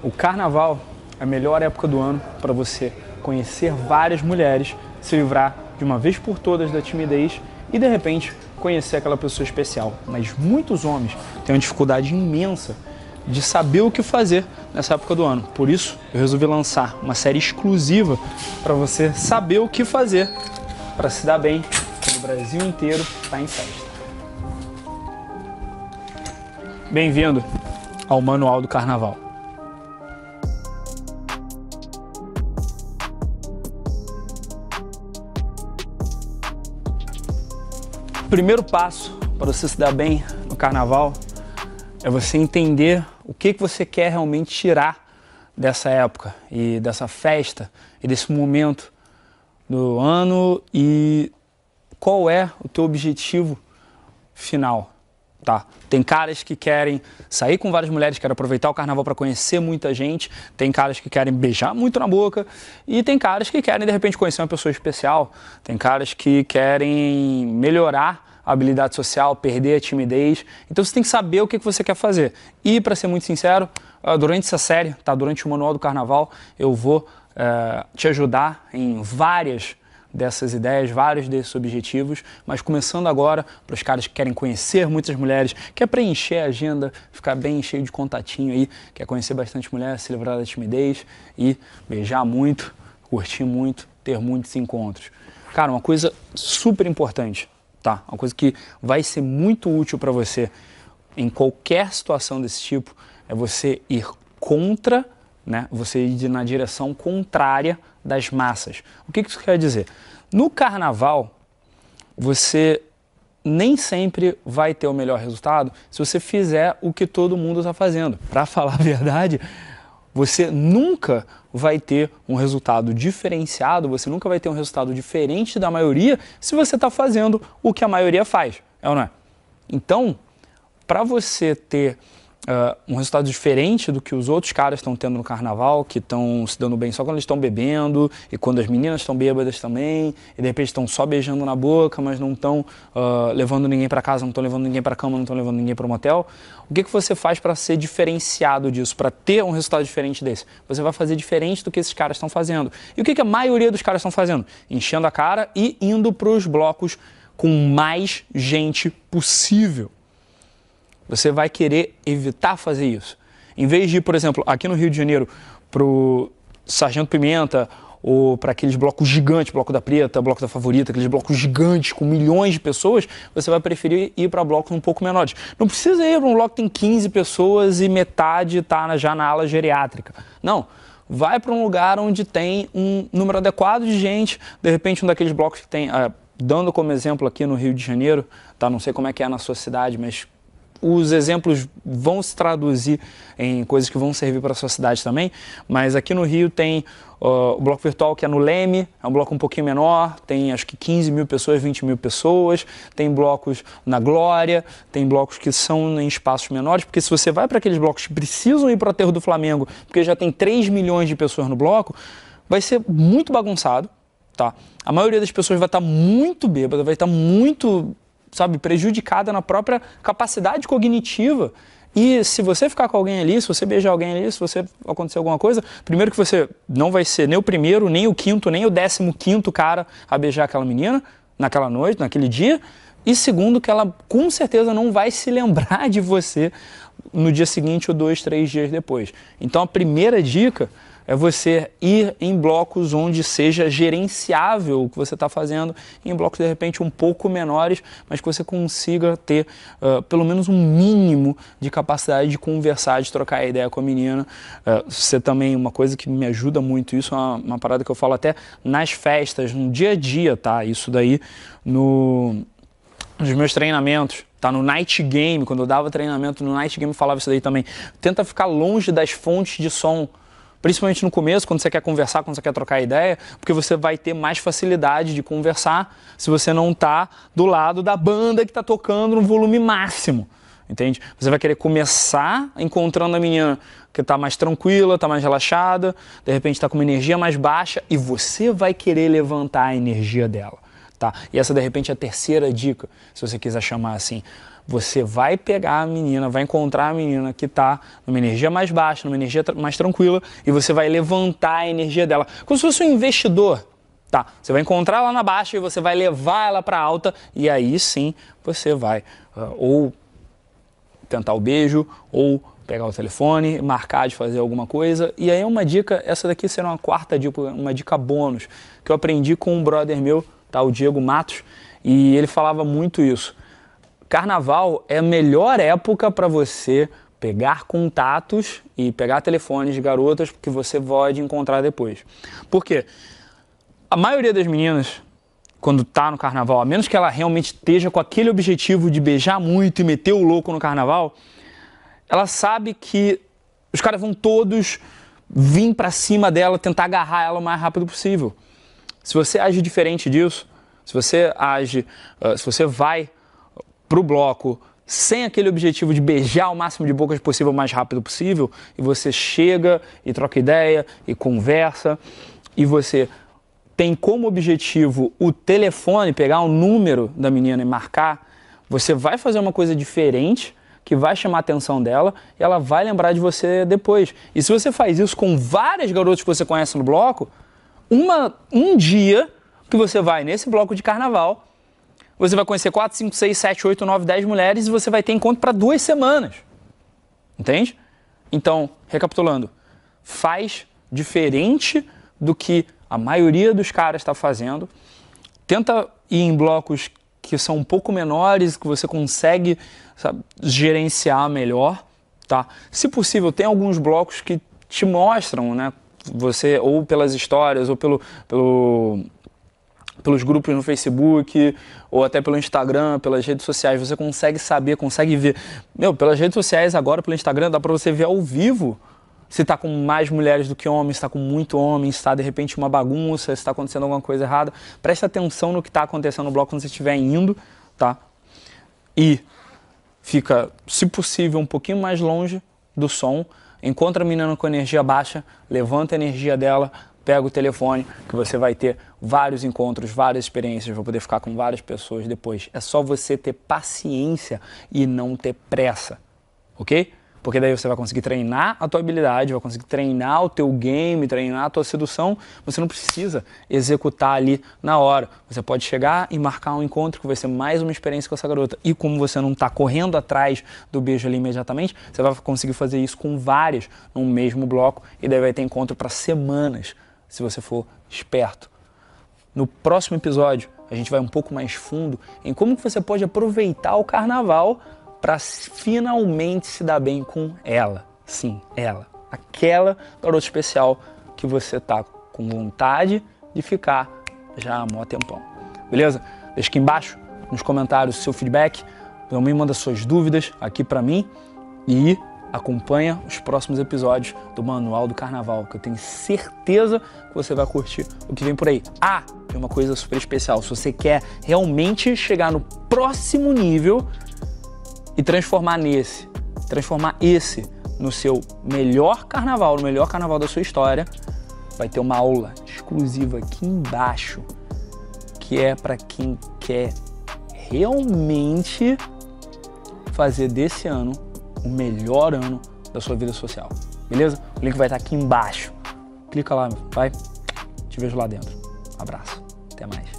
O carnaval é a melhor época do ano para você conhecer várias mulheres, se livrar de uma vez por todas da timidez e de repente conhecer aquela pessoa especial. Mas muitos homens têm uma dificuldade imensa de saber o que fazer nessa época do ano. Por isso, eu resolvi lançar uma série exclusiva para você saber o que fazer para se dar bem quando o Brasil inteiro está em festa. Bem-vindo ao Manual do Carnaval. O primeiro passo para você se dar bem no carnaval é você entender o que, que você quer realmente tirar dessa época e dessa festa e desse momento do ano e qual é o teu objetivo final. Tá. Tem caras que querem sair com várias mulheres, querem aproveitar o carnaval para conhecer muita gente, tem caras que querem beijar muito na boca e tem caras que querem de repente conhecer uma pessoa especial, tem caras que querem melhorar a habilidade social, perder a timidez. Então você tem que saber o que você quer fazer. E para ser muito sincero, ah, durante essa série, tá, durante o manual do carnaval, eu vou uh, te ajudar em várias dessas ideias, vários desses objetivos, mas começando agora para os caras que querem conhecer muitas mulheres, quer preencher a agenda, ficar bem cheio de contatinho aí, quer conhecer bastante mulher, se livrar da timidez e beijar muito, curtir muito, ter muitos encontros. Cara, uma coisa super importante, tá? Uma coisa que vai ser muito útil para você em qualquer situação desse tipo é você ir contra né? Você ir na direção contrária das massas. O que isso quer dizer? No carnaval, você nem sempre vai ter o melhor resultado se você fizer o que todo mundo está fazendo. Para falar a verdade, você nunca vai ter um resultado diferenciado, você nunca vai ter um resultado diferente da maioria se você está fazendo o que a maioria faz, é ou não é? Então, para você ter uh, um resultado diferente do que os outros caras estão tendo no carnaval, que estão se dando bem só quando eles estão bebendo e quando as meninas estão bêbadas também, e de repente estão só beijando na boca, mas não estão uh, levando ninguém para casa, não estão levando ninguém para cama, não estão levando ninguém para o motel. O que, que você faz para ser diferenciado disso, para ter um resultado diferente desse? Você vai fazer diferente do que esses caras estão fazendo. E o que, que a maioria dos caras estão fazendo? Enchendo a cara e indo para os blocos com mais gente possível você vai querer evitar fazer isso. Em vez de por exemplo, aqui no Rio de Janeiro, para o Sargento Pimenta ou para aqueles blocos gigantes, Bloco da Preta, Bloco da Favorita, aqueles blocos gigantes com milhões de pessoas, você vai preferir ir para blocos um pouco menores. Não precisa ir para um bloco que tem 15 pessoas e metade está já na ala geriátrica. Não. Vai para um lugar onde tem um número adequado de gente, de repente um daqueles blocos que tem, ah, dando como exemplo aqui no Rio de Janeiro, tá? não sei como é que é na sua cidade, mas os exemplos vão se traduzir em coisas que vão servir para a sua cidade também, mas aqui no Rio tem uh, o bloco virtual que é no Leme, é um bloco um pouquinho menor, tem acho que 15 mil pessoas, 20 mil pessoas, tem blocos na Glória, tem blocos que são em espaços menores, porque se você vai para aqueles blocos que precisam ir para o aterro do Flamengo, porque já tem 3 milhões de pessoas no bloco, vai ser muito bagunçado, tá? A maioria das pessoas vai estar muito bêbada, vai estar muito sabe, prejudicada na própria capacidade cognitiva. E se você ficar com alguém ali, se você beijar alguém ali, se você acontecer alguma coisa, primeiro que você não vai ser nem o primeiro, nem o quinto, nem o décimo quinto cara a beijar aquela menina naquela noite, naquele dia. E segundo que ela com certeza não vai se lembrar de você no dia seguinte ou dois, três dias depois. Então a primeira dica é você ir em blocos onde seja gerenciável o que você está fazendo, em blocos de repente um pouco menores, mas que você consiga ter uh, pelo menos um mínimo de capacidade de conversar, de trocar ideia com a menina. Uh, você também, uma coisa que me ajuda muito, isso é uma, uma parada que eu falo até nas festas, no dia a dia, tá? Isso daí no, nos meus treinamentos tá no night game, quando eu dava treinamento no night game, eu falava isso daí também. Tenta ficar longe das fontes de som principalmente no começo, quando você quer conversar, quando você quer trocar ideia, porque você vai ter mais facilidade de conversar se você não está do lado da banda que está tocando no volume máximo. Entende? Você vai querer começar encontrando a menina que está mais tranquila, está mais relaxada, de repente está com uma energia mais baixa e você vai querer levantar a energia dela. Tá? E essa de repente é a terceira dica, se você quiser chamar assim. você vai pegar a menina, vai encontrar a menina que está numa energia mais baixa, numa energia mais tranquila, e você vai levantar a energia dela. Como se fosse um investidor. Tá, você vai encontrar ela na baixa e você vai levar ela para alta, e aí sim você vai uh, ou tentar o beijo, ou pegar o telefone, marcar de fazer alguma coisa. E aí uma dica, essa daqui será uma quarta dica, uma dica bônus, que eu aprendi com um brother meu, tá, o Diego Matos, e ele falava muito isso. Carnaval é a melhor época para você pegar contatos e pegar telefones de garotas que você pode encontrar depois. Por quê? A maioria das meninas, quando tá no carnaval, a menos que ela realmente esteja com aquele objetivo de beijar muito e meter o louco no carnaval, ela sabe que os caras vão todos vir para cima dela, tentar agarrar ela o mais rápido possível. Se você age diferente disso, se você age, uh, se você vai para o bloco sem aquele objetivo de beijar o máximo de bocas possível o mais rápido possível, e você chega e troca ideia e conversa, e você tem como objetivo o telefone, pegar o número da menina e marcar, você vai fazer uma coisa diferente que vai chamar a atenção dela e ela vai lembrar de você depois. E se você faz isso com várias garotas que você conhece no bloco, uma, um dia que você vai nesse bloco de carnaval, você vai conhecer 4, 5, 6, 7, 8, 9, 10 mulheres e você vai ter encontro para duas semanas. Entende? Então, recapitulando, faz diferente do que a maioria dos caras está fazendo. Tenta ir em blocos que são um pouco menores, que você consegue sabe, gerenciar melhor. Tá? Se possível, tem alguns blocos que te mostram, né? Você, ou pelas histórias, ou pelo, pelo pelos grupos no Facebook ou até pelo Instagram, pelas redes sociais, você consegue saber, consegue ver. Meu, pelas redes sociais agora, pelo Instagram, dá para você ver ao vivo se está com mais mulheres do que homens, está com muito homem, está de repente uma bagunça, está acontecendo alguma coisa errada. Preste atenção no que está acontecendo no bloco quando você estiver indo, tá? E fica, se possível, um pouquinho mais longe do som. Encontra a menina com energia baixa, levanta a energia dela, pega o telefone, que você vai ter vários encontros, várias experiências, vai poder ficar com várias pessoas depois. É só você ter paciência e não ter pressa, ok? Porque daí você vai conseguir treinar a tua habilidade, vai conseguir treinar o teu game, treinar a tua sedução. Você não precisa executar ali na hora. Você pode chegar e marcar um encontro que vai ser mais uma experiência com essa garota. E como você não está correndo atrás do beijo ali imediatamente, você vai conseguir fazer isso com várias no mesmo bloco e daí vai ter encontro para semanas se você for esperto. No próximo episódio, a gente vai um pouco mais fundo em como você pode aproveitar o carnaval para finalmente se dar bem com ela. Sim, ela. Aquela garota especial que você tá com vontade de ficar já há um tempão. Beleza? Deixa aqui embaixo nos comentários o seu feedback. Também manda suas dúvidas aqui para mim e acompanha os próximos episódios do Manual do Carnaval, que eu tenho certeza que você vai curtir o que vem por aí. Ah, tem uma coisa super especial. Se você quer realmente chegar no próximo nível e transformar nesse, transformar esse no seu melhor carnaval, no melhor carnaval da sua história, vai ter uma aula exclusiva aqui embaixo, que é para quem quer realmente fazer desse ano o melhor ano da sua vida social. Beleza? O link vai estar aqui embaixo. Clica lá, vai. Te vejo lá dentro. Abraço. Até mais.